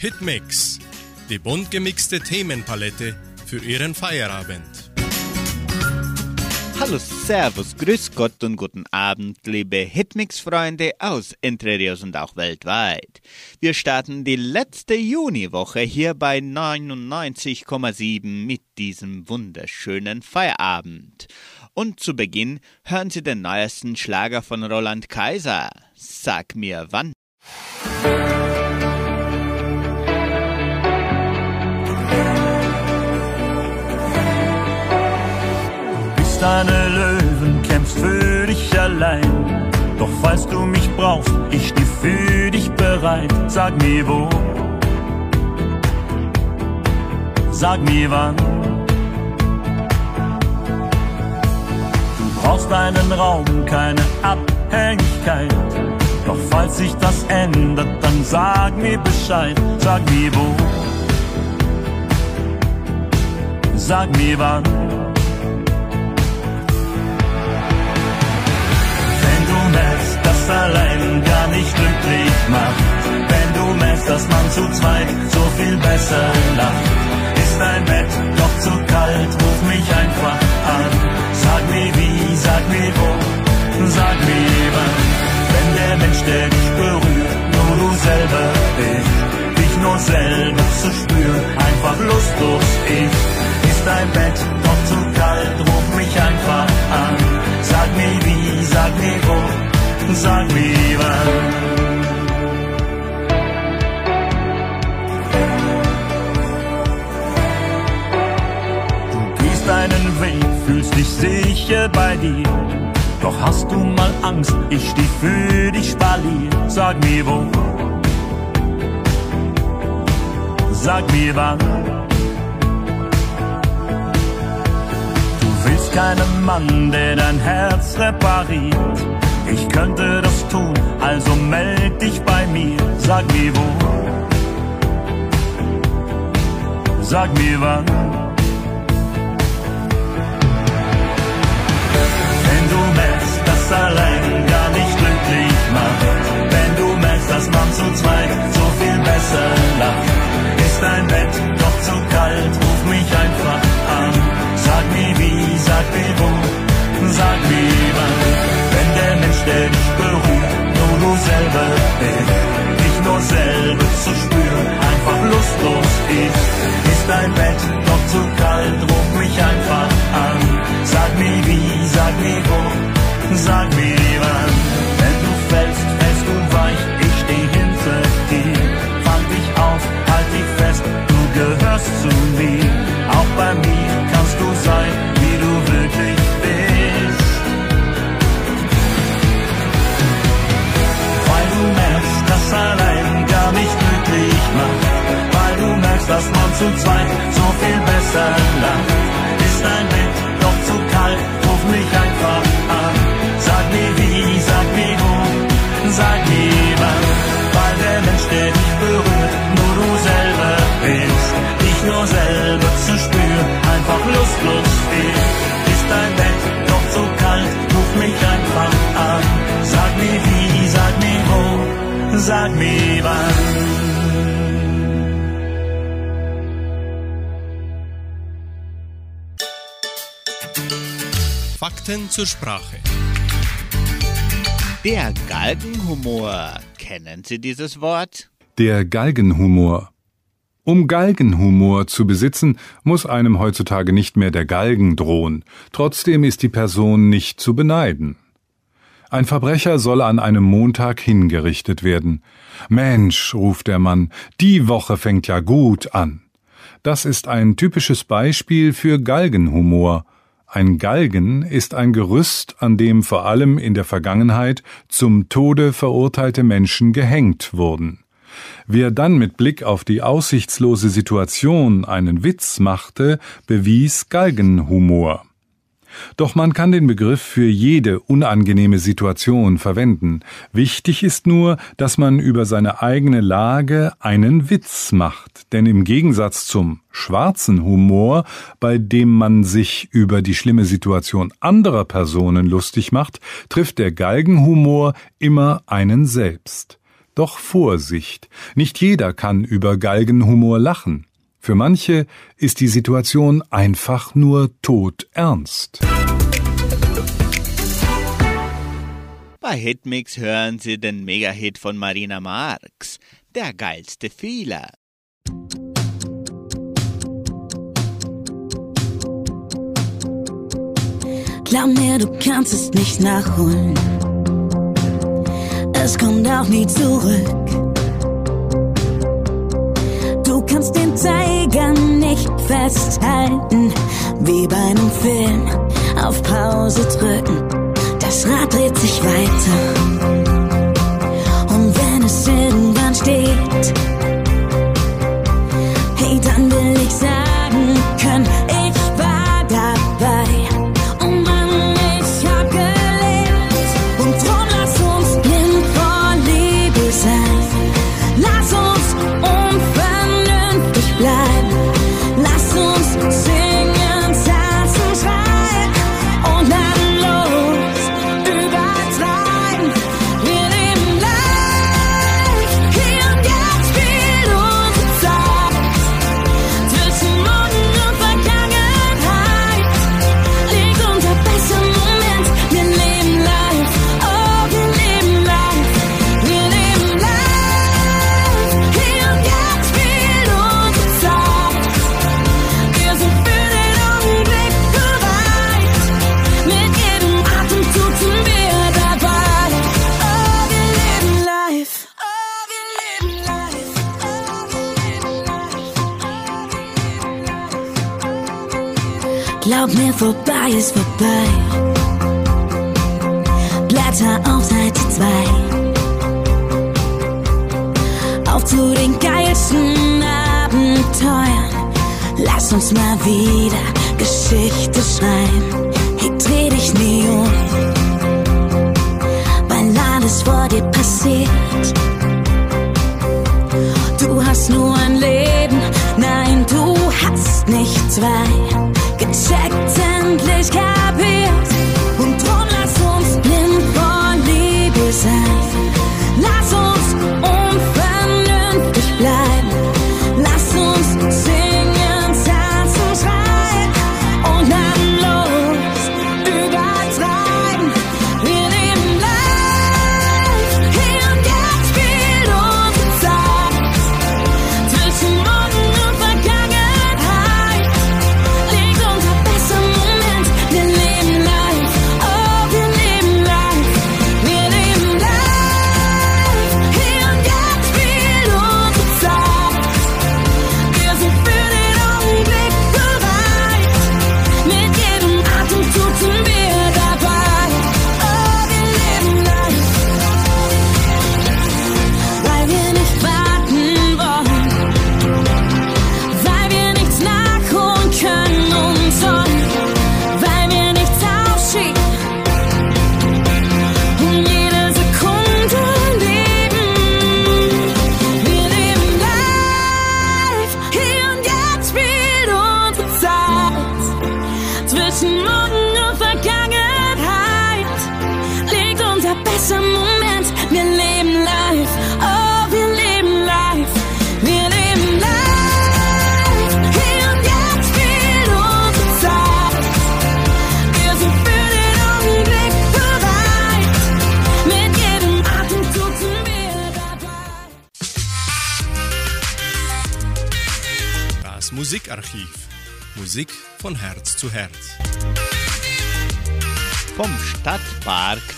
Hitmix, die bunt gemixte Themenpalette für Ihren Feierabend. Hallo, Servus, Grüß Gott und guten Abend, liebe Hitmix-Freunde aus Entre Rios und auch weltweit. Wir starten die letzte Juniwoche hier bei 99,7 mit diesem wunderschönen Feierabend. Und zu Beginn hören Sie den neuesten Schlager von Roland Kaiser. Sag mir wann. Bist eine Löwen, kämpfst für dich allein. Doch falls du mich brauchst, ich steh für dich bereit. Sag mir wo, sag mir wann. Du brauchst einen Raum, keine Abhängigkeit. Doch falls sich das ändert, dann sag mir Bescheid. Sag mir wo, sag mir wann. Allein gar nicht glücklich macht. Wenn du merkst, dass man zu zweit so viel besser lacht. Ist dein Bett doch zu kalt, ruf mich einfach an. Sag mir wie, sag mir wo, sag mir wann. Wenn der Mensch, der dich berührt, nur du selber bist. Dich nur selber zu spüren, einfach lustlos ist. Ist dein Bett doch zu kalt, ruf mich einfach an. Sag mir wie, sag mir wo, sag mir wann. Du gehst deinen Weg, fühlst dich sicher bei dir. Doch hast du mal Angst, ich steh für dich spalier. Sag mir wo, sag mir wann. Du willst keinen Mann, der dein Herz repariert ich könnte das tun, also meld dich bei mir. Sag mir wo, sag mir wann. Wenn du merkst, dass allein gar nicht glücklich macht, wenn du merkst, dass man zu zweit so viel besser lacht, ist dein Bett doch zu kalt, ruf mich einfach an. Sag mir wie, sag mir wo, sag mir wann der dich berührt, nur du selber bist. Dich nur selber zu spüren, einfach lustlos ist. Ist dein Bett doch zu kalt, ruf mich einfach an. Sag mir wie, sag mir wo, sag mir wann. Wenn du fällst, fällst du weich, ich steh hinter dir. Fang dich auf, halt dich fest, du gehörst zu mir. Auch bei mir kannst du sein, dass man zu zweit so viel besser lacht. Ist dein Bett doch zu kalt, ruf mich einfach an. Sag mir wie, sag mir wo, sag mir wann. Weil der Mensch, der dich berührt, nur du selber bist. Dich nur selber zu spüren, einfach lustlos ist. Ist dein Bett doch zu kalt, ruf mich einfach an. Sag mir wie, sag mir wo sag mir wann. Fakten zur Sprache. Der Galgenhumor. Kennen Sie dieses Wort? Der Galgenhumor. Um Galgenhumor zu besitzen, muss einem heutzutage nicht mehr der Galgen drohen. Trotzdem ist die Person nicht zu beneiden. Ein Verbrecher soll an einem Montag hingerichtet werden. Mensch, ruft der Mann, die Woche fängt ja gut an. Das ist ein typisches Beispiel für Galgenhumor. Ein Galgen ist ein Gerüst, an dem vor allem in der Vergangenheit zum Tode verurteilte Menschen gehängt wurden. Wer dann mit Blick auf die aussichtslose Situation einen Witz machte, bewies Galgenhumor. Doch man kann den Begriff für jede unangenehme Situation verwenden. Wichtig ist nur, dass man über seine eigene Lage einen Witz macht, denn im Gegensatz zum schwarzen Humor, bei dem man sich über die schlimme Situation anderer Personen lustig macht, trifft der Galgenhumor immer einen selbst. Doch Vorsicht, nicht jeder kann über Galgenhumor lachen. Für manche ist die Situation einfach nur todernst. Bei Hitmix hören Sie den Mega-Hit von Marina Marx, der geilste Fehler. Glaub mir, du kannst es nicht nachholen. Es kommt auch nie zurück kannst den Zeiger nicht festhalten. Wie bei einem Film auf Pause drücken. Das Rad dreht sich weiter.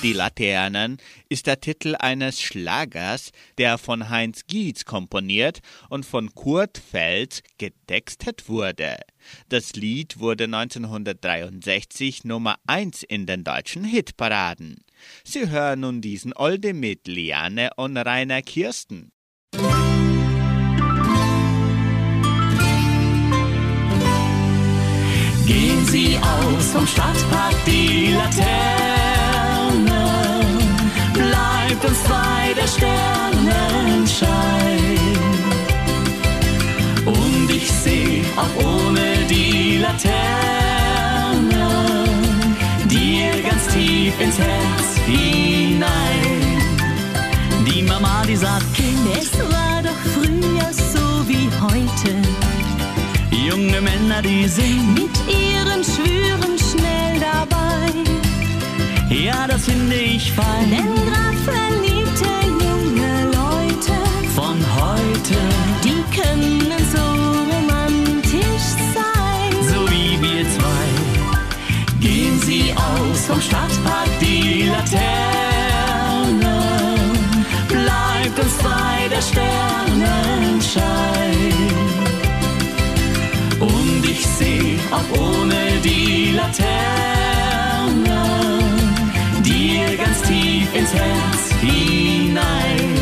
Die Laternen ist der Titel eines Schlagers, der von Heinz Gietz komponiert und von Kurt Feld getextet wurde. Das Lied wurde 1963 Nummer 1 in den deutschen Hitparaden. Sie hören nun diesen Olde mit Liane und Rainer Kirsten. Gehen Sie aus vom Stadtpark die Laternen schenkt uns zwei der Sternenschein. Und ich seh auch ohne die Laterne dir ganz tief ins Herz hinein. Die Mama, die sagt, Kind, es war doch früher so wie heute. Junge Männer, die singen mit ihren schwüren ja, das finde ich fein. Denn grad verliebte junge Leute, Von heute, die können so romantisch sein. so wie wir zwei, gehen sie aus vom Stadtpark, die Laterne. Bleibt uns bei der Sternenschein. Und ich seh auch ohne die Laterne ins Herz hinein.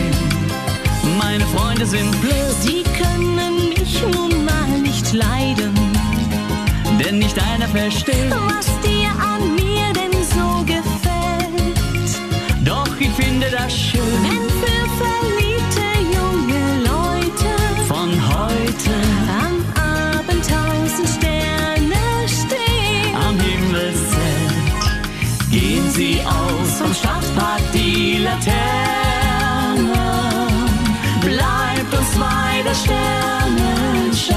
Meine Freunde sind blöd, Sie können mich nun mal nicht leiden. denn nicht einer versteht. Was die Laterne. Bleibt uns bei der Sternenschein.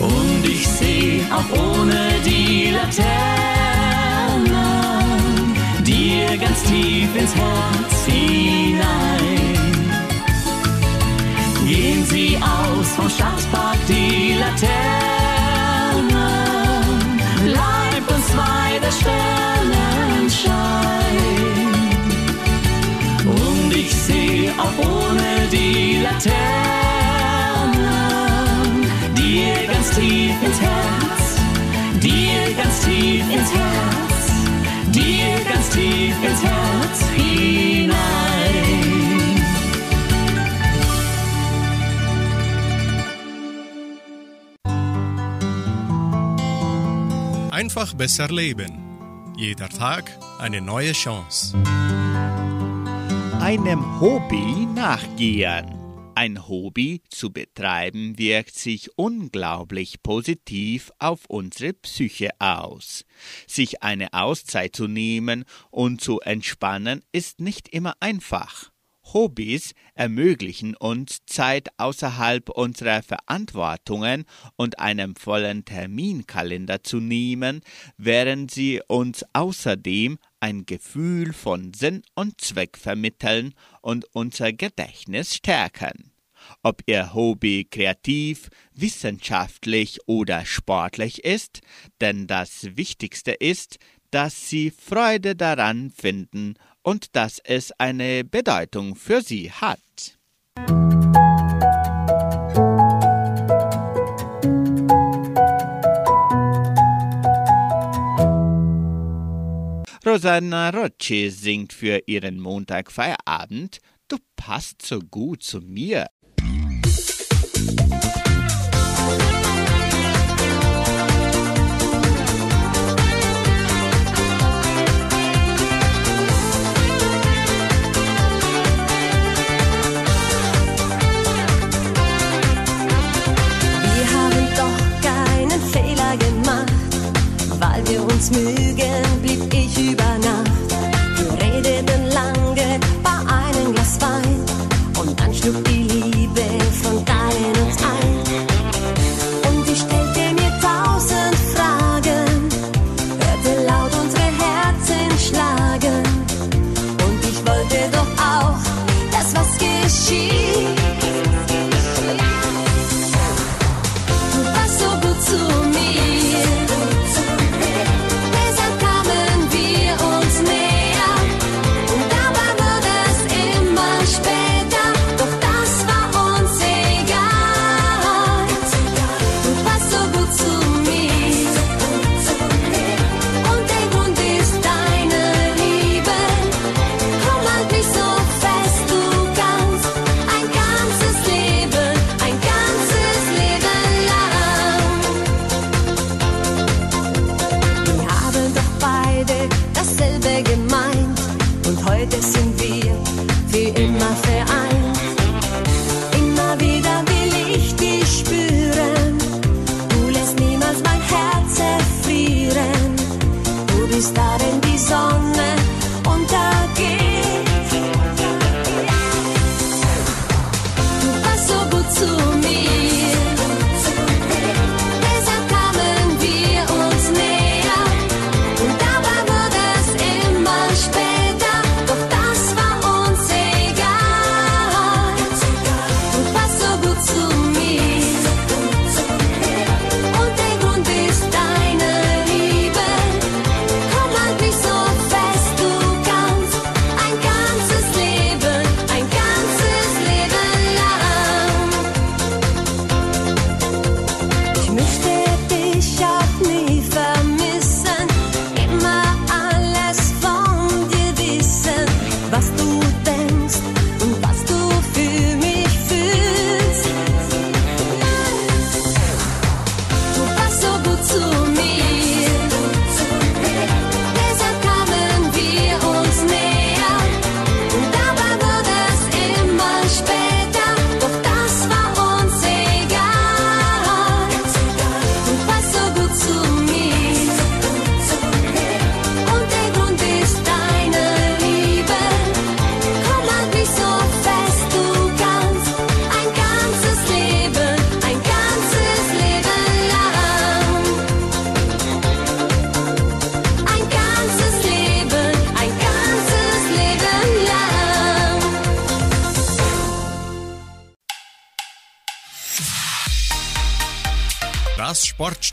Und ich seh auch ohne die Laterne dir ganz tief ins Herz hinein. Gehen Sie aus vom Stadtpark die Laterne, bleibt uns bei der Sternenschein. Die Laterne dir ganz tief ins Herz, dir ganz tief ins Herz, dir ganz tief ins Herz hinein. Einfach besser leben. Jeder Tag eine neue Chance. einem Hobby nachgehen. Ein Hobby zu betreiben wirkt sich unglaublich positiv auf unsere Psyche aus. Sich eine Auszeit zu nehmen und zu entspannen ist nicht immer einfach. Hobbys ermöglichen uns Zeit außerhalb unserer Verantwortungen und einem vollen Terminkalender zu nehmen, während sie uns außerdem ein Gefühl von Sinn und Zweck vermitteln und unser Gedächtnis stärken. Ob Ihr Hobby kreativ, wissenschaftlich oder sportlich ist, denn das Wichtigste ist, dass Sie Freude daran finden und dass es eine Bedeutung für Sie hat. Rosanna Rocci singt für ihren Montagfeierabend Du passt so gut zu mir. Weil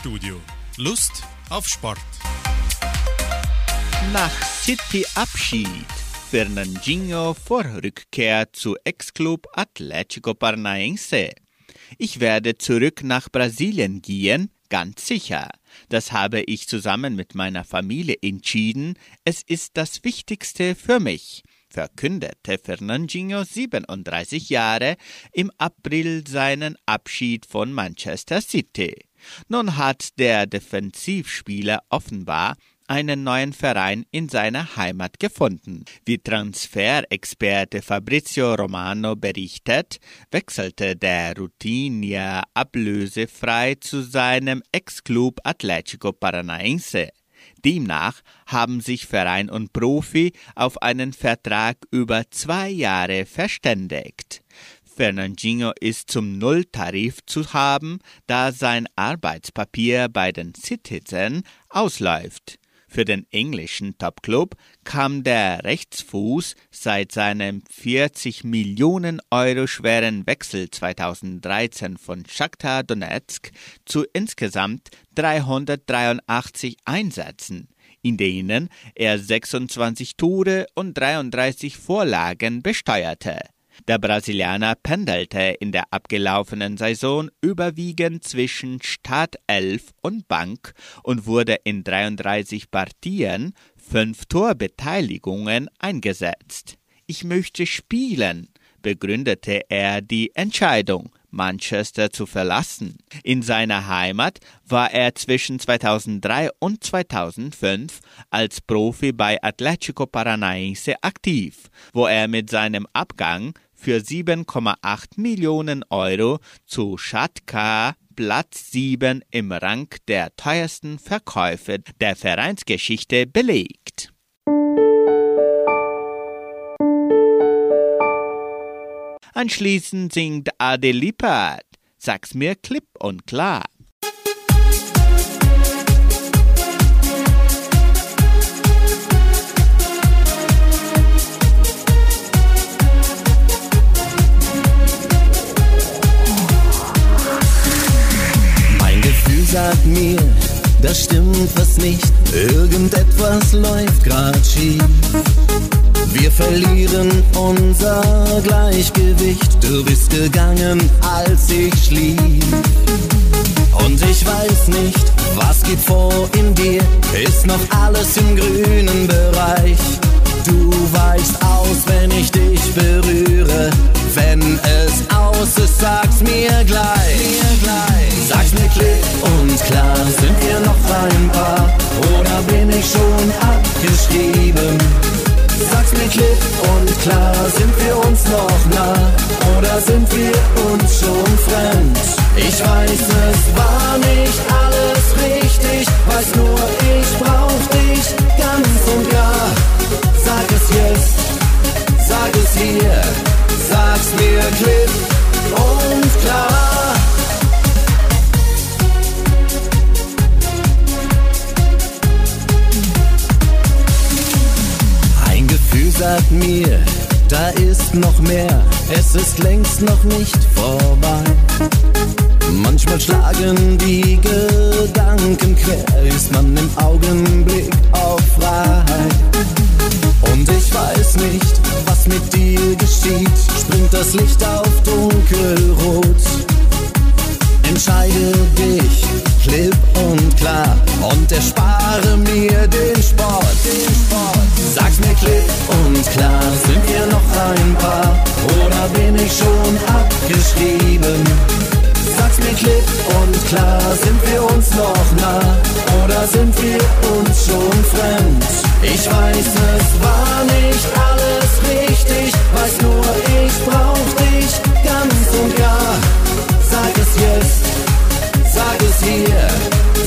Sportstudio. Lust auf Sport. Nach City Abschied Fernandinho vor Rückkehr zu Ex-Club Atlético Paranaense. Ich werde zurück nach Brasilien gehen, ganz sicher. Das habe ich zusammen mit meiner Familie entschieden. Es ist das Wichtigste für mich verkündete Fernandinho 37 Jahre im April seinen Abschied von Manchester City. Nun hat der Defensivspieler offenbar einen neuen Verein in seiner Heimat gefunden. Wie Transferexperte Fabrizio Romano berichtet, wechselte der Routinier ablösefrei zu seinem Ex-Club Atlético Paranaense. Demnach haben sich Verein und Profi auf einen Vertrag über zwei Jahre verständigt. Fernandinho ist zum Nulltarif zu haben, da sein Arbeitspapier bei den Citizen ausläuft. Für den englischen Topclub kam der Rechtsfuß seit seinem 40 Millionen Euro schweren Wechsel 2013 von Shakhtar Donetsk zu insgesamt 383 Einsätzen, in denen er 26 Tore und 33 Vorlagen besteuerte. Der Brasilianer pendelte in der abgelaufenen Saison überwiegend zwischen Startelf und Bank und wurde in 33 Partien, fünf Torbeteiligungen eingesetzt. Ich möchte spielen, begründete er die Entscheidung, Manchester zu verlassen. In seiner Heimat war er zwischen 2003 und 2005 als Profi bei Atlético Paranaense aktiv, wo er mit seinem Abgang für 7,8 Millionen Euro zu Schatka Platz 7 im Rang der teuersten Verkäufe der Vereinsgeschichte belegt. Anschließend singt Ade sag's mir klipp und klar. Was nicht. Irgendetwas läuft grad schief. Wir verlieren unser Gleichgewicht. Du bist gegangen, als ich schlief. Und ich weiß nicht, was geht vor in dir. Ist noch alles im grünen Bereich. Du weichst aus, wenn ich dich berühre. Wenn es aus ist, sag's mir gleich. Sag's mir klipp und klar, sind wir noch ein Paar? Oder bin ich schon abgeschrieben? Sag's mir klipp und klar, sind wir uns noch nah? Oder sind wir uns schon fremd? Ich weiß, es war nicht alles richtig, weiß nur, ich brauch dich ganz und gar. Sag es jetzt, sag es hier, sag's mir klipp und klar. Ein Gefühl sagt mir, da ist noch mehr, es ist längst noch nicht vorbei. Manchmal schlagen die Gedanken quer, ist man im Augenblick auf Freiheit. Und ich weiß nicht, was mit dir geschieht, springt das Licht auf dunkelrot. Entscheide dich klipp und klar und erspare mir den Sport. Den Sport. Sag's mir klipp und klar, sind wir noch ein Paar oder bin ich schon abgeschrieben? Sag's mir klipp und klar, sind wir uns noch nah oder sind wir uns schon fremd? Ich weiß, es war nicht alles richtig, weiß nur, ich brauch dich ganz und gar. Sag es jetzt, sag es hier,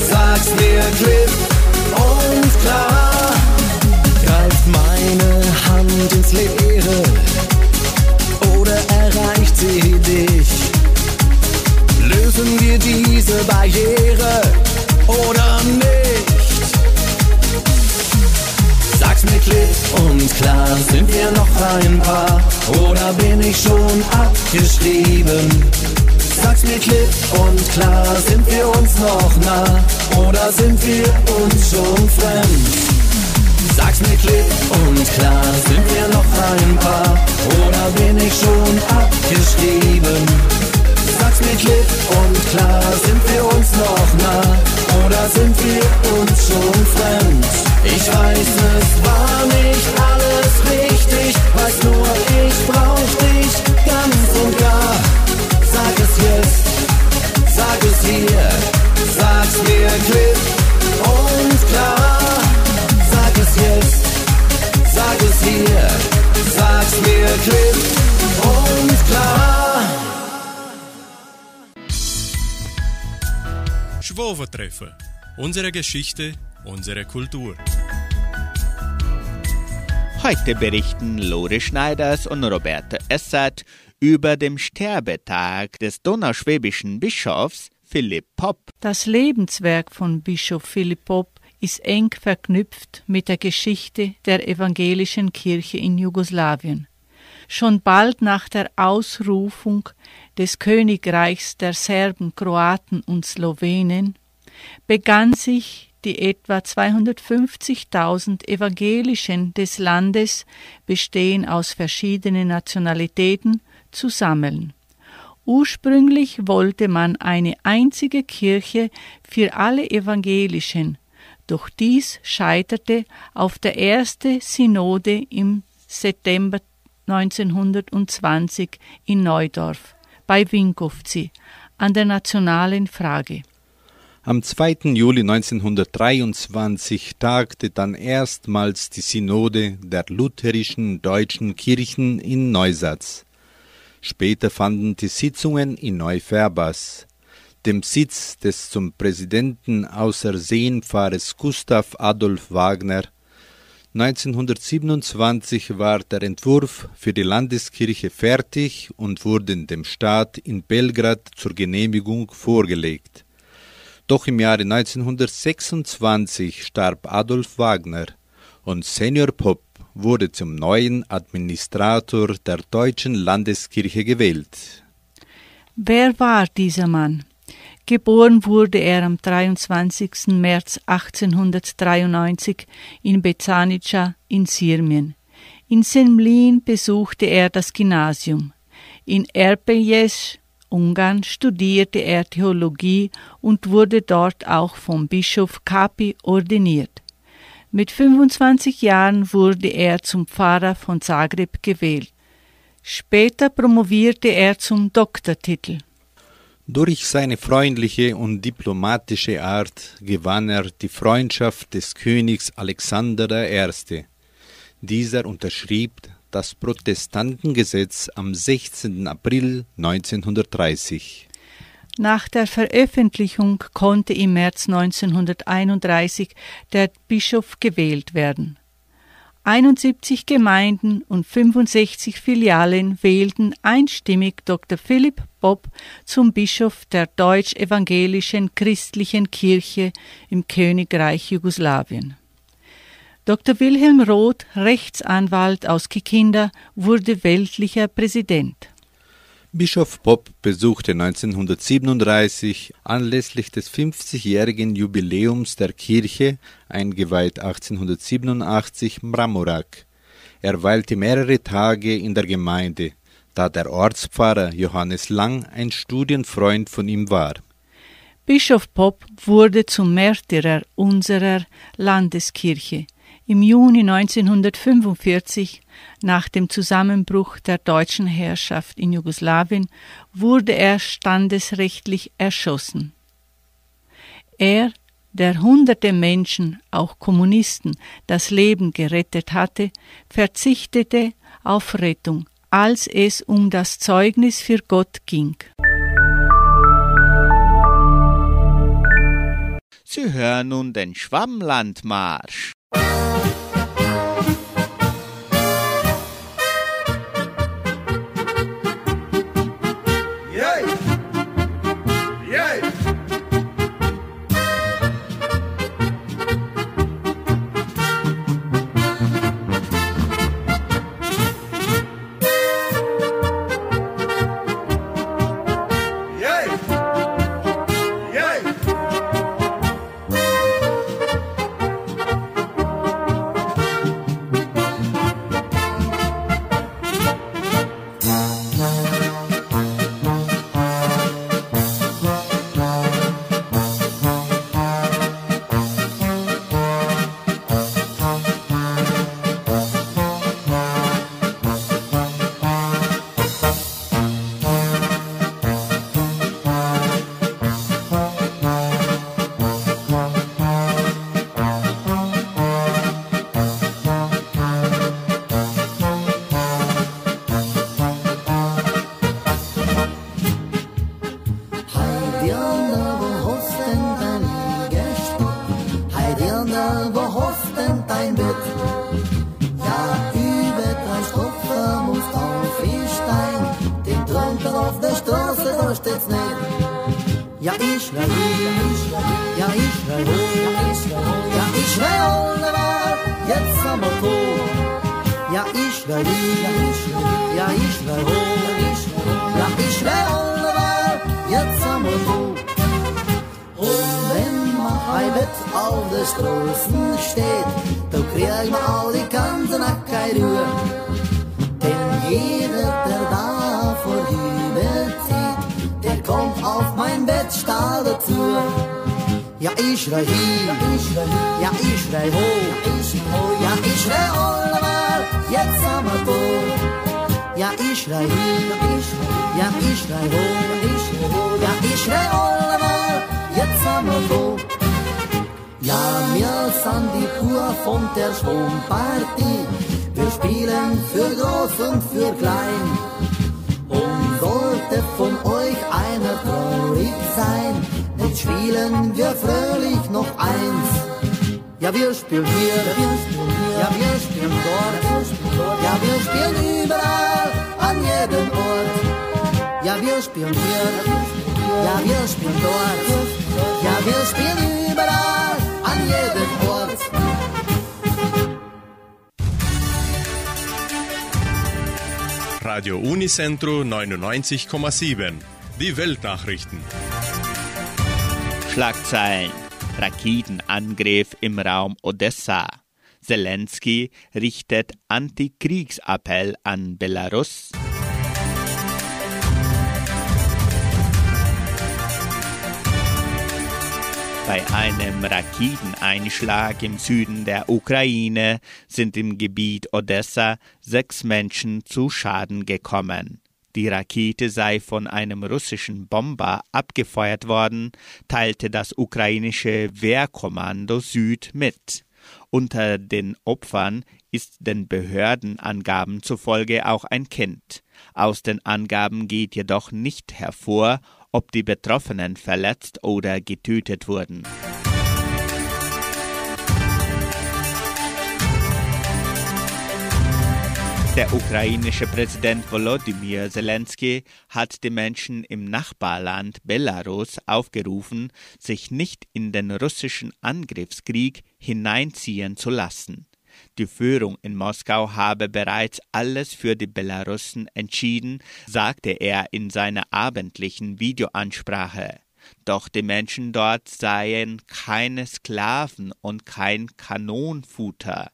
sag's mir klipp und klar. Greift meine Hand ins Leere oder erreicht sie dich? Lösen wir diese Barriere oder nicht? Sag's mir klipp und klar, sind wir noch ein Paar oder bin ich schon abgeschrieben? Sag's mir klipp und klar, sind wir uns noch nah oder sind wir uns schon fremd? Sag's mir klipp und klar, sind wir noch ein Paar oder bin ich schon abgeschrieben? Sag's mir klipp und klar, sind wir uns noch nah oder sind wir uns schon fremd? Ich weiß, es war nicht alles richtig, weiß nur, ich brauch dich ganz und gar. Sag es jetzt, sag es hier, sag's mir klipp und klar. Sag es jetzt, sag es hier, sag's mir klipp und klar. Schwovertreffer. Unsere Geschichte, unsere Kultur. Heute berichten Lore Schneiders und Roberto Essert über den Sterbetag des donauschwäbischen Bischofs Philipp Popp. Das Lebenswerk von Bischof Philipp Popp ist eng verknüpft mit der Geschichte der evangelischen Kirche in Jugoslawien. Schon bald nach der Ausrufung des Königreichs der Serben, Kroaten und Slowenen begann sich die etwa 250.000 Evangelischen des Landes, bestehen aus verschiedenen Nationalitäten, zu sammeln. Ursprünglich wollte man eine einzige Kirche für alle Evangelischen, doch dies scheiterte auf der ersten Synode im September 1920 in Neudorf bei Winkovci an der nationalen Frage. Am 2. Juli 1923 tagte dann erstmals die Synode der lutherischen deutschen Kirchen in Neusatz. Später fanden die Sitzungen in Neufärbas, dem Sitz des zum Präsidenten außersehen Pfarrers Gustav Adolf Wagner. 1927 war der Entwurf für die Landeskirche fertig und wurde dem Staat in Belgrad zur Genehmigung vorgelegt. Doch im Jahre 1926 starb Adolf Wagner und Senior Pop wurde zum neuen Administrator der deutschen Landeskirche gewählt. Wer war dieser Mann? Geboren wurde er am 23. März 1893 in Bezanica in Sirmien. In Semlin besuchte er das Gymnasium. In Erpeljes, Ungarn, studierte er Theologie und wurde dort auch vom Bischof Kapi ordiniert. Mit 25 Jahren wurde er zum Pfarrer von Zagreb gewählt. Später promovierte er zum Doktortitel. Durch seine freundliche und diplomatische Art gewann er die Freundschaft des Königs Alexander I. Dieser unterschrieb das Protestantengesetz am 16. April 1930. Nach der Veröffentlichung konnte im März 1931 der Bischof gewählt werden. 71 Gemeinden und 65 Filialen wählten einstimmig Dr. Philipp Bob zum Bischof der deutsch-evangelischen christlichen Kirche im Königreich Jugoslawien. Dr. Wilhelm Roth, Rechtsanwalt aus Kikinda, wurde weltlicher Präsident. Bischof Popp besuchte 1937 anlässlich des 50-jährigen Jubiläums der Kirche, eingeweiht 1887, Mramorak. Er weilte mehrere Tage in der Gemeinde, da der Ortspfarrer Johannes Lang ein Studienfreund von ihm war. Bischof Popp wurde zum Märtyrer unserer Landeskirche. Im Juni 1945, nach dem Zusammenbruch der deutschen Herrschaft in Jugoslawien, wurde er standesrechtlich erschossen. Er, der hunderte Menschen, auch Kommunisten, das Leben gerettet hatte, verzichtete auf Rettung, als es um das Zeugnis für Gott ging. Sie hören nun den Schwammlandmarsch. Schwungpartie. Wir spielen für groß und für klein. Und sollte von euch einer traurig sein, dann spielen wir fröhlich noch eins. Ja, wir spielen hier, ja, wir spielen dort, ja, wir spielen überall, an jedem Ort. Ja, wir spielen hier, ja, wir spielen dort, ja, wir spielen überall, an jedem Ort. Radio Unicentro 99,7. Die Weltnachrichten. Schlagzeilen. Raketenangriff im Raum Odessa. Zelensky richtet Antikriegsappell an Belarus. Bei einem Raketeneinschlag im Süden der Ukraine sind im Gebiet Odessa sechs Menschen zu Schaden gekommen. Die Rakete sei von einem russischen Bomber abgefeuert worden, teilte das ukrainische Wehrkommando Süd mit. Unter den Opfern ist den Behördenangaben zufolge auch ein Kind. Aus den Angaben geht jedoch nicht hervor, ob die Betroffenen verletzt oder getötet wurden. Der ukrainische Präsident Volodymyr Zelensky hat die Menschen im Nachbarland Belarus aufgerufen, sich nicht in den russischen Angriffskrieg hineinziehen zu lassen. Die Führung in Moskau habe bereits alles für die Belarussen entschieden, sagte er in seiner abendlichen Videoansprache. Doch die Menschen dort seien keine Sklaven und kein Kanonenfutter.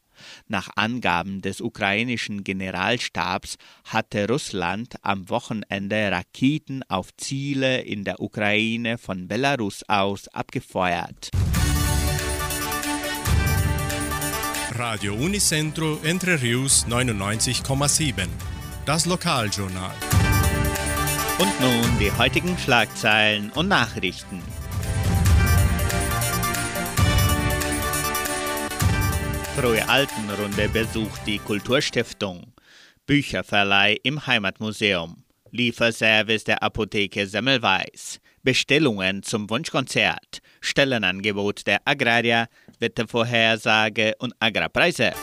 Nach Angaben des ukrainischen Generalstabs hatte Russland am Wochenende Raketen auf Ziele in der Ukraine von Belarus aus abgefeuert. Radio Unicentro Entre Rius 99,7. Das Lokaljournal. Und nun die heutigen Schlagzeilen und Nachrichten. Frohe Altenrunde besucht die Kulturstiftung. Bücherverleih im Heimatmuseum. Lieferservice der Apotheke Semmelweis. Bestellungen zum Wunschkonzert. Stellenangebot der Agraria. Wettervorhersage und Agrarpreise.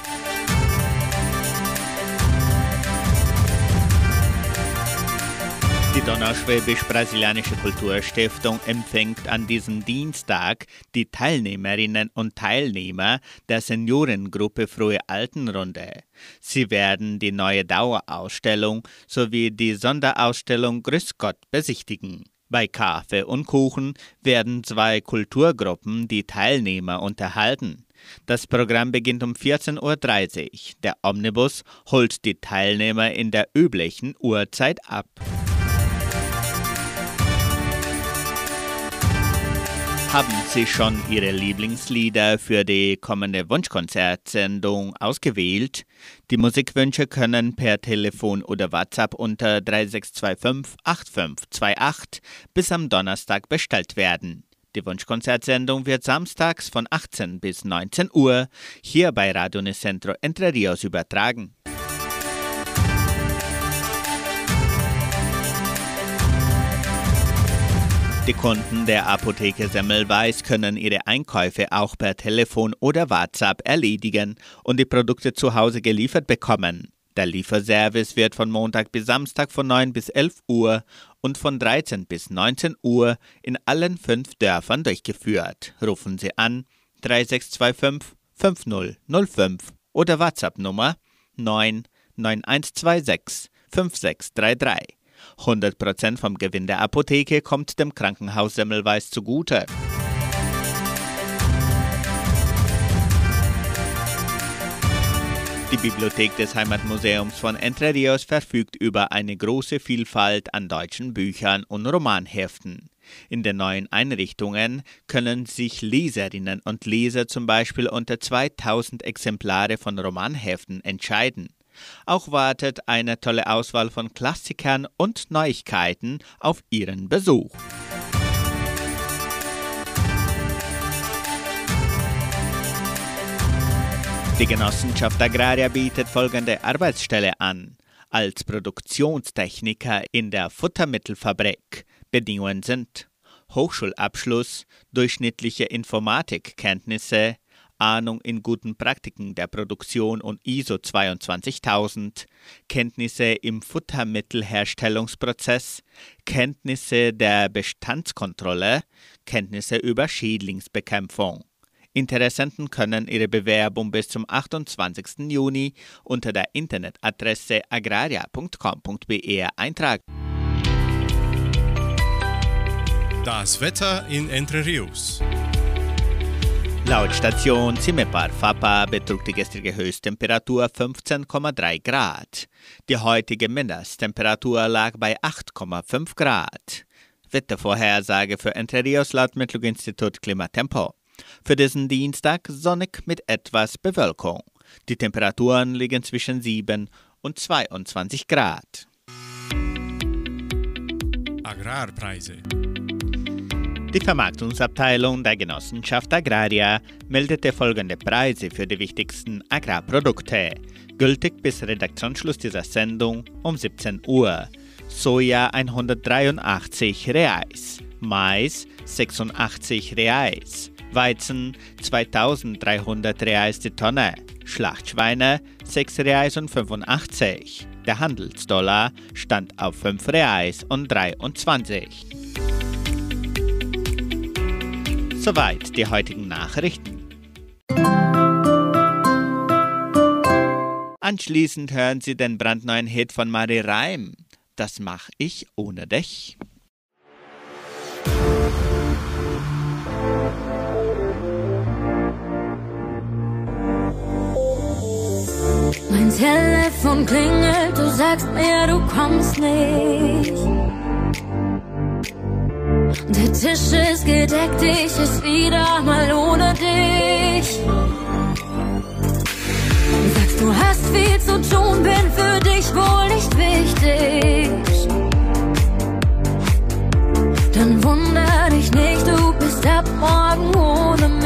Die Donauschwäbisch-Brasilianische Kulturstiftung empfängt an diesem Dienstag die Teilnehmerinnen und Teilnehmer der Seniorengruppe Frohe Altenrunde. Sie werden die neue Dauerausstellung sowie die Sonderausstellung Grüß Gott besichtigen. Bei Kaffee und Kuchen werden zwei Kulturgruppen die Teilnehmer unterhalten. Das Programm beginnt um 14.30 Uhr. Der Omnibus holt die Teilnehmer in der üblichen Uhrzeit ab. Haben Sie schon Ihre Lieblingslieder für die kommende Wunschkonzertsendung ausgewählt? Die Musikwünsche können per Telefon oder WhatsApp unter 3625 8528 bis am Donnerstag bestellt werden. Die Wunschkonzertsendung wird samstags von 18 bis 19 Uhr hier bei Radio Nicentro Entre Rios übertragen. Die Kunden der Apotheke Semmelweis können ihre Einkäufe auch per Telefon oder WhatsApp erledigen und die Produkte zu Hause geliefert bekommen. Der Lieferservice wird von Montag bis Samstag von 9 bis 11 Uhr und von 13 bis 19 Uhr in allen fünf Dörfern durchgeführt. Rufen Sie an 3625 5005 oder WhatsApp Nummer 99126 5633. 100% vom Gewinn der Apotheke kommt dem Krankenhaus Semmelweis zugute. Die Bibliothek des Heimatmuseums von Entre Rios verfügt über eine große Vielfalt an deutschen Büchern und Romanheften. In den neuen Einrichtungen können sich Leserinnen und Leser zum Beispiel unter 2000 Exemplare von Romanheften entscheiden. Auch wartet eine tolle Auswahl von Klassikern und Neuigkeiten auf Ihren Besuch. Die Genossenschaft Agraria bietet folgende Arbeitsstelle an. Als Produktionstechniker in der Futtermittelfabrik. Bedingungen sind Hochschulabschluss, durchschnittliche Informatikkenntnisse, Ahnung in guten Praktiken der Produktion und ISO 22000, Kenntnisse im Futtermittelherstellungsprozess, Kenntnisse der Bestandskontrolle, Kenntnisse über Schädlingsbekämpfung. Interessenten können ihre Bewerbung bis zum 28. Juni unter der Internetadresse agraria.com.br eintragen. Das Wetter in Entre Rios. Laut Station Zimepar Fapa betrug die gestrige Höchsttemperatur 15,3 Grad. Die heutige Mindesttemperatur lag bei 8,5 Grad. Wettervorhersage für Entre Rios laut Metlog-Institut Klimatempo. Für diesen Dienstag sonnig mit etwas Bewölkung. Die Temperaturen liegen zwischen 7 und 22 Grad. Agrarpreise. Die Vermarktungsabteilung der Genossenschaft Agraria meldete folgende Preise für die wichtigsten Agrarprodukte, gültig bis Redaktionsschluss dieser Sendung um 17 Uhr. Soja 183 Reais, Mais 86 Reais, Weizen 2300 Reais die Tonne, Schlachtschweine 6 Reais und 85. Der Handelsdollar stand auf 5 Reais und 23. Soweit die heutigen Nachrichten. Anschließend hören Sie den brandneuen Hit von Marie Reim. Das mach ich ohne dich. Mein Telefon klingelt, du sagst mir, du kommst nicht. Der Tisch ist gedeckt, ich ist wieder mal ohne dich. Sagst du hast viel zu tun, bin für dich wohl nicht wichtig. Dann wunder dich nicht, du bist ab morgen ohne mich.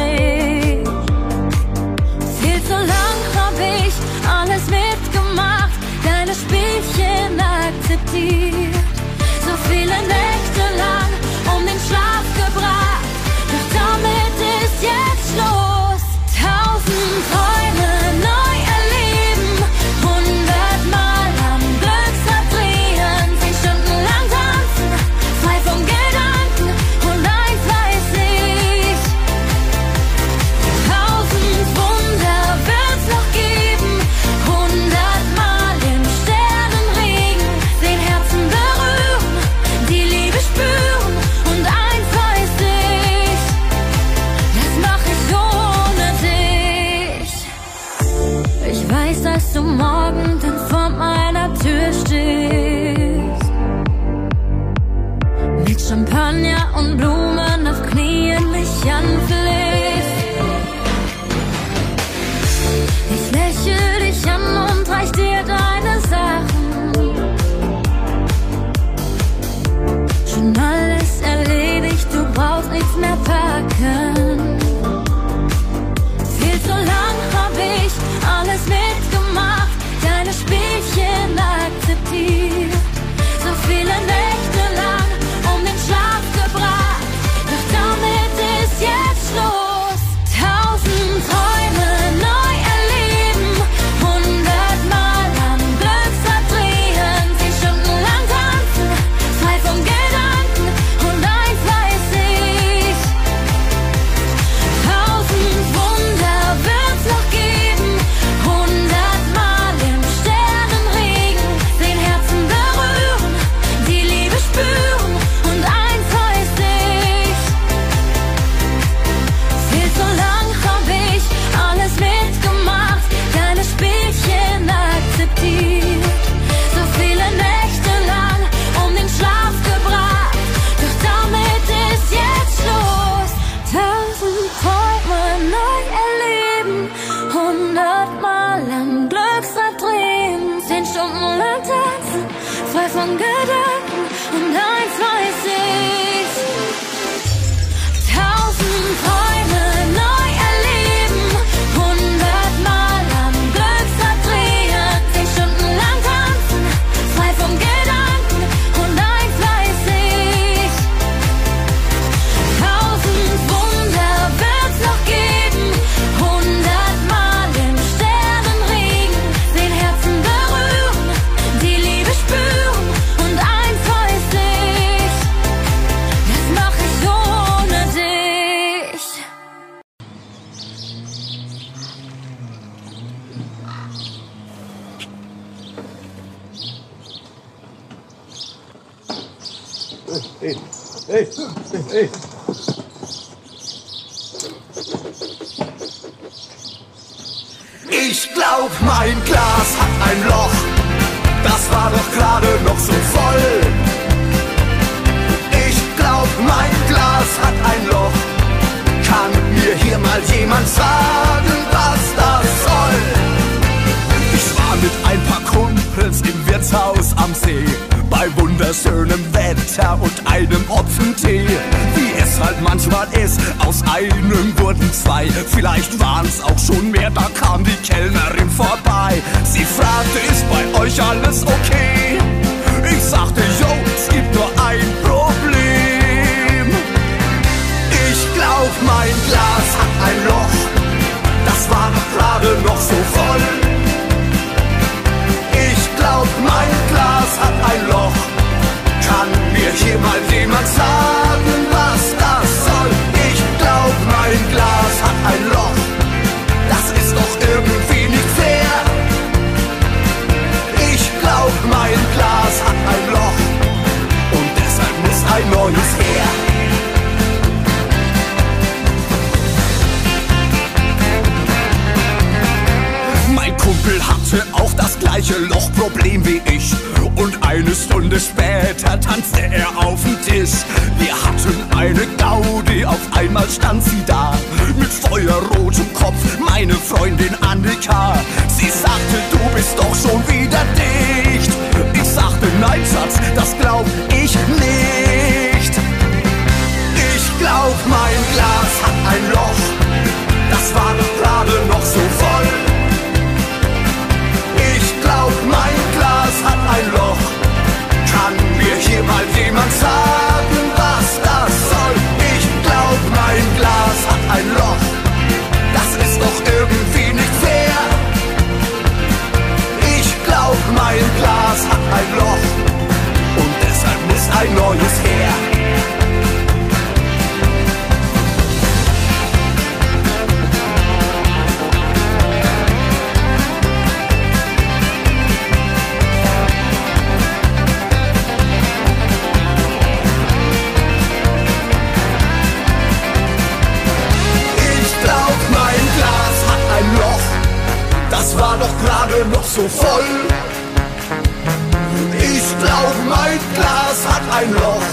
Ich glaub, mein Glas hat ein Loch.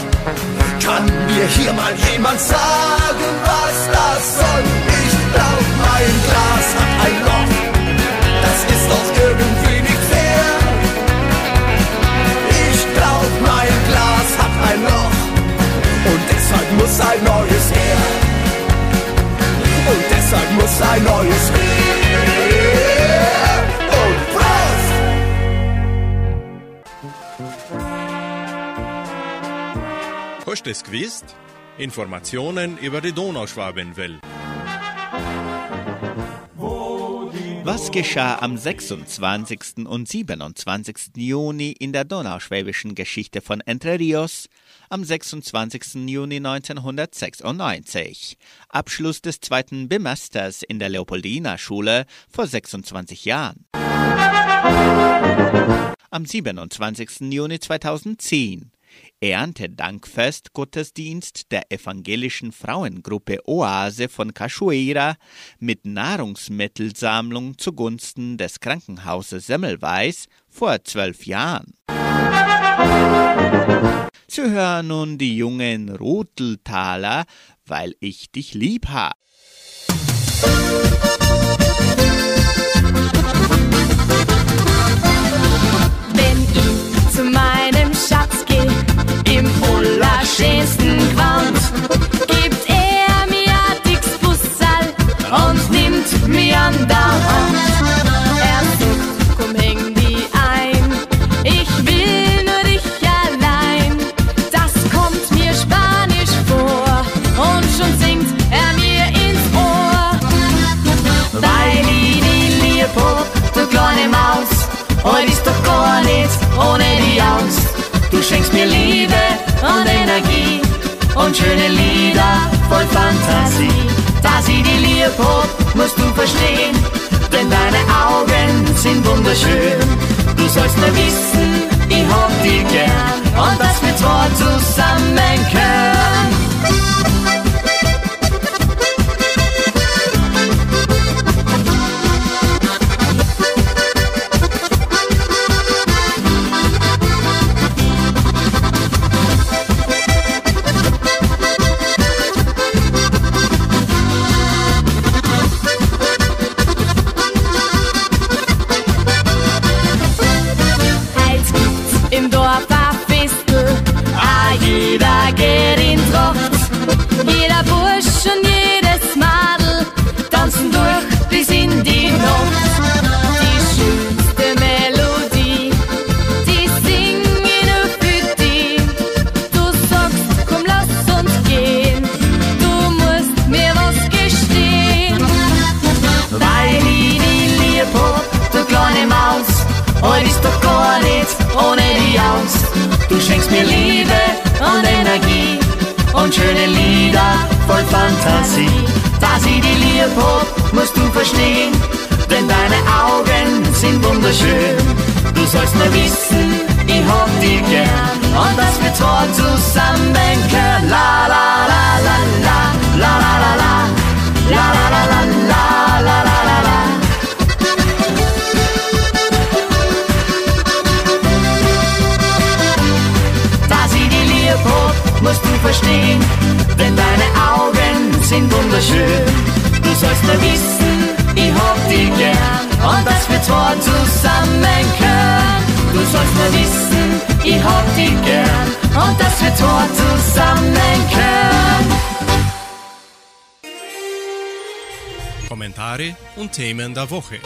Kann mir hier mal jemand sagen, was das soll? Ich glaub, mein Glas hat ein Loch. Das ist doch irgendwie nicht fair. Ich glaub, mein Glas hat ein Loch. Und deshalb muss ein neues her. Und deshalb muss ein neues her. Hast es gewusst? Informationen über die Donauschwabenwelle. Was geschah am 26. und 27. Juni in der donauschwäbischen Geschichte von Entre Rios? Am 26. Juni 1996. Abschluss des zweiten Bimesters in der Leopoldina-Schule vor 26 Jahren. Am 27. Juni 2010. Erntedankfest Gottesdienst der evangelischen Frauengruppe Oase von Cachoeira mit Nahrungsmittelsammlung zugunsten des Krankenhauses Semmelweis vor zwölf Jahren. Zu hören nun die jungen Roteltaler, weil ich dich lieb hab. Wenn ich zu meinem im allerschönsten Gewand, gibt er mir ein dickes Bussal und nimmt mir an der Hand. Er komm häng die ein, ich will nur dich allein. Das kommt mir spanisch vor und schon singt er mir ins Ohr. Ohne. Du schenkst mir Liebe und Energie und schöne Lieder voll Fantasie. Dass ich die lieb hab, musst du verstehen, denn deine Augen sind wunderschön. Du sollst nur wissen, ich hab dich gern und dass wir zwei zusammen können. alle wissen, ich hab die gern und dass wir zwei zusammen können. La la la la la la la la la la la la la la la la la la. Dass ich dich lieb hab, musst du verstehen, denn deine Augen sind wunderschön. Du sollst nur wissen, ich hab dich gern und dass wir zwei zusammen können. Du sollst nur wissen, ich hab dich gern und dass wir zwei zusammen können. Kommentare und Themen der Woche.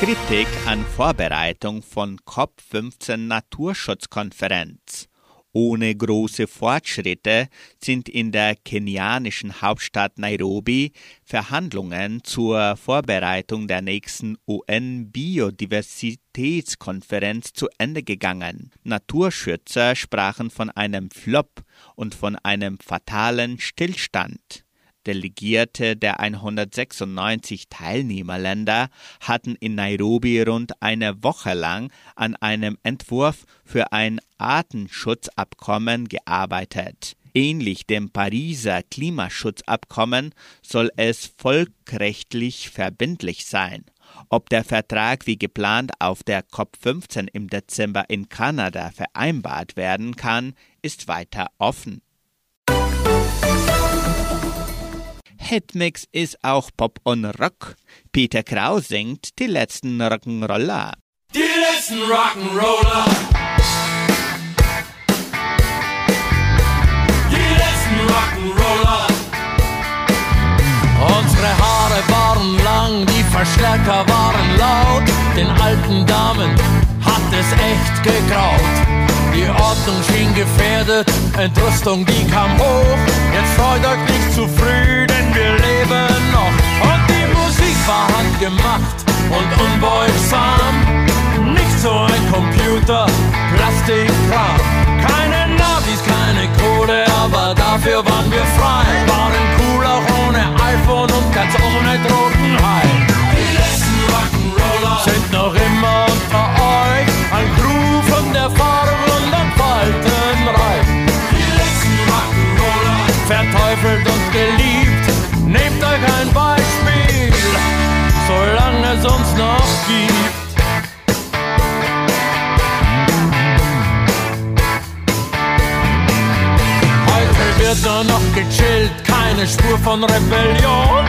Kritik an Vorbereitung von COP15 Naturschutzkonferenz. Ohne große Fortschritte sind in der kenianischen Hauptstadt Nairobi Verhandlungen zur Vorbereitung der nächsten UN-Biodiversitätskonferenz zu Ende gegangen. Naturschützer sprachen von einem Flop und von einem fatalen Stillstand. Delegierte der 196 Teilnehmerländer hatten in Nairobi rund eine Woche lang an einem Entwurf für ein Artenschutzabkommen gearbeitet. Ähnlich dem Pariser Klimaschutzabkommen soll es volkrechtlich verbindlich sein. Ob der Vertrag wie geplant auf der COP15 im Dezember in Kanada vereinbart werden kann, ist weiter offen. Hitmix ist auch Pop und Rock. Peter Kraus singt die letzten Rock'n'Roller. Die letzten Rock'n'Roller. Die letzten Rock'n'Roller. Unsere Haare waren lang, die Verstärker waren laut. Den alten Damen hat es echt gegraut. Die Ordnung schien gefährdet, Entrüstung, die kam hoch. Jetzt freut euch nicht zu früh, dafür waren wir frei. Waren cool auch ohne iPhone und ganz ohne Drogenhai. Nur noch gechillt, keine Spur von Rebellion.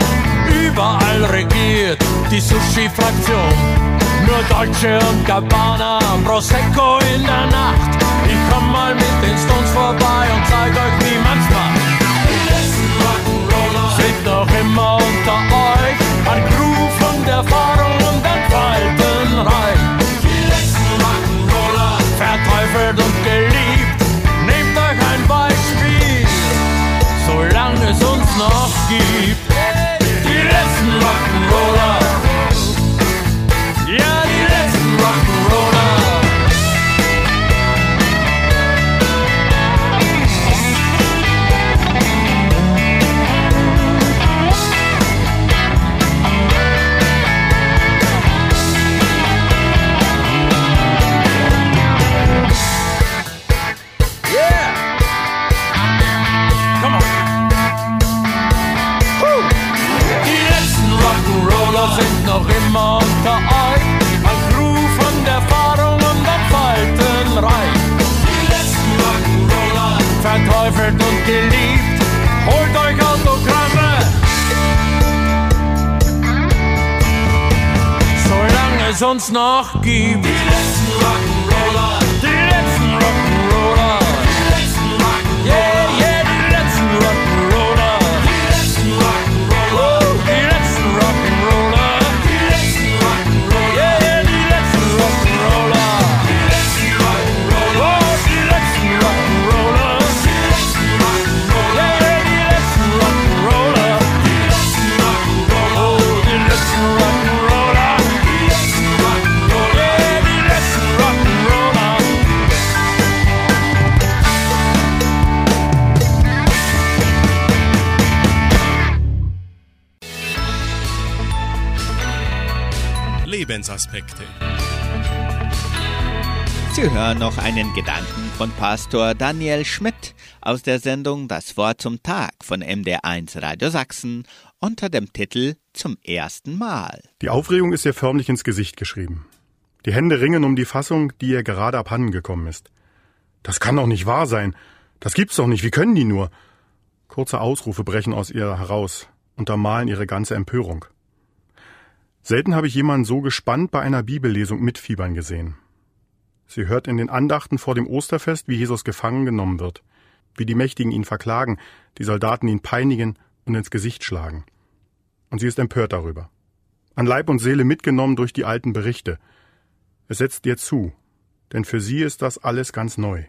Überall regiert die Sushi-Fraktion. Nur Deutsche und Gabbana, Prosecco in der Nacht. Ich komm mal mit den Stones vorbei und zeig euch, wie man's macht. Die letzten Rock'n'Roller sind noch immer unter euch. Ein Crew von der Erfahrung und ein Faltenreich. Solange es uns verteufelt und geliebt. Holt euch Autogramme. Solange es uns noch gibt. Die letzten Rock'n'Roller. Lebensaspekte. Sie hören noch einen Gedanken von Pastor Daniel Schmidt aus der Sendung Das Wort zum Tag von MDR1 Radio Sachsen unter dem Titel Zum ersten Mal. Die Aufregung ist ihr förmlich ins Gesicht geschrieben. Die Hände ringen um die Fassung, die ihr gerade abhanden gekommen ist. Das kann doch nicht wahr sein. Das gibt's doch nicht. Wie können die nur? Kurze Ausrufe brechen aus ihr heraus, untermalen ihre ganze Empörung. Selten habe ich jemanden so gespannt bei einer Bibellesung mitfiebern gesehen. Sie hört in den Andachten vor dem Osterfest, wie Jesus gefangen genommen wird, wie die Mächtigen ihn verklagen, die Soldaten ihn peinigen und ins Gesicht schlagen. Und sie ist empört darüber. An Leib und Seele mitgenommen durch die alten Berichte. Es setzt ihr zu, denn für sie ist das alles ganz neu.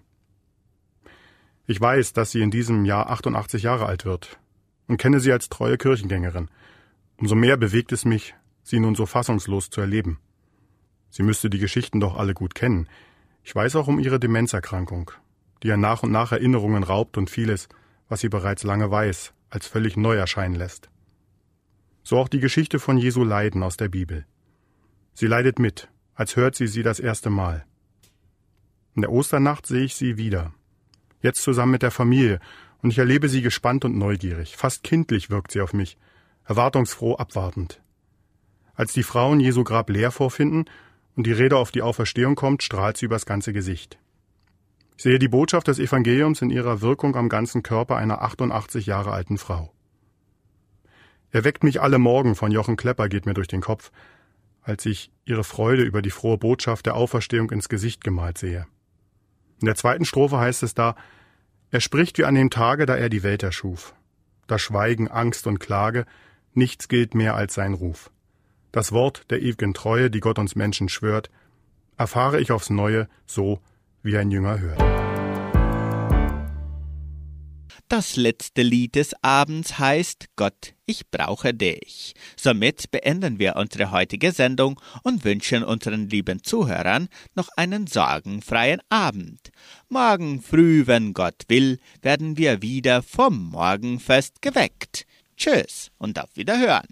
Ich weiß, dass sie in diesem Jahr 88 Jahre alt wird und kenne sie als treue Kirchengängerin. Umso mehr bewegt es mich, sie nun so fassungslos zu erleben. Sie müsste die Geschichten doch alle gut kennen. Ich weiß auch um ihre Demenzerkrankung, die ihr nach und nach Erinnerungen raubt und vieles, was sie bereits lange weiß, als völlig neu erscheinen lässt. So auch die Geschichte von Jesu Leiden aus der Bibel. Sie leidet mit, als hört sie sie das erste Mal. In der Osternacht sehe ich sie wieder. Jetzt zusammen mit der Familie, und ich erlebe sie gespannt und neugierig. Fast kindlich wirkt sie auf mich, erwartungsfroh abwartend. Als die Frauen Jesu Grab leer vorfinden und die Rede auf die Auferstehung kommt, strahlt sie übers ganze Gesicht. Ich sehe die Botschaft des Evangeliums in ihrer Wirkung am ganzen Körper einer 88 Jahre alten Frau. Er weckt mich alle Morgen von Jochen Klepper geht mir durch den Kopf, als ich ihre Freude über die frohe Botschaft der Auferstehung ins Gesicht gemalt sehe. In der zweiten Strophe heißt es da, er spricht wie an dem Tage, da er die Welt erschuf. Da schweigen Angst und Klage, nichts gilt mehr als sein Ruf. Das Wort der ewigen Treue, die Gott uns Menschen schwört, erfahre ich aufs Neue so, wie ein Jünger hört. Das letzte Lied des Abends heißt Gott, ich brauche dich. Somit beenden wir unsere heutige Sendung und wünschen unseren lieben Zuhörern noch einen sorgenfreien Abend. Morgen früh, wenn Gott will, werden wir wieder vom Morgenfest geweckt. Tschüss und auf Wiederhören.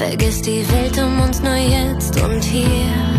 Vergiss die Welt um uns nur jetzt und hier.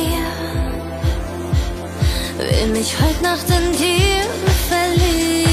Mir. Will mich heute Nacht in dir verlieren.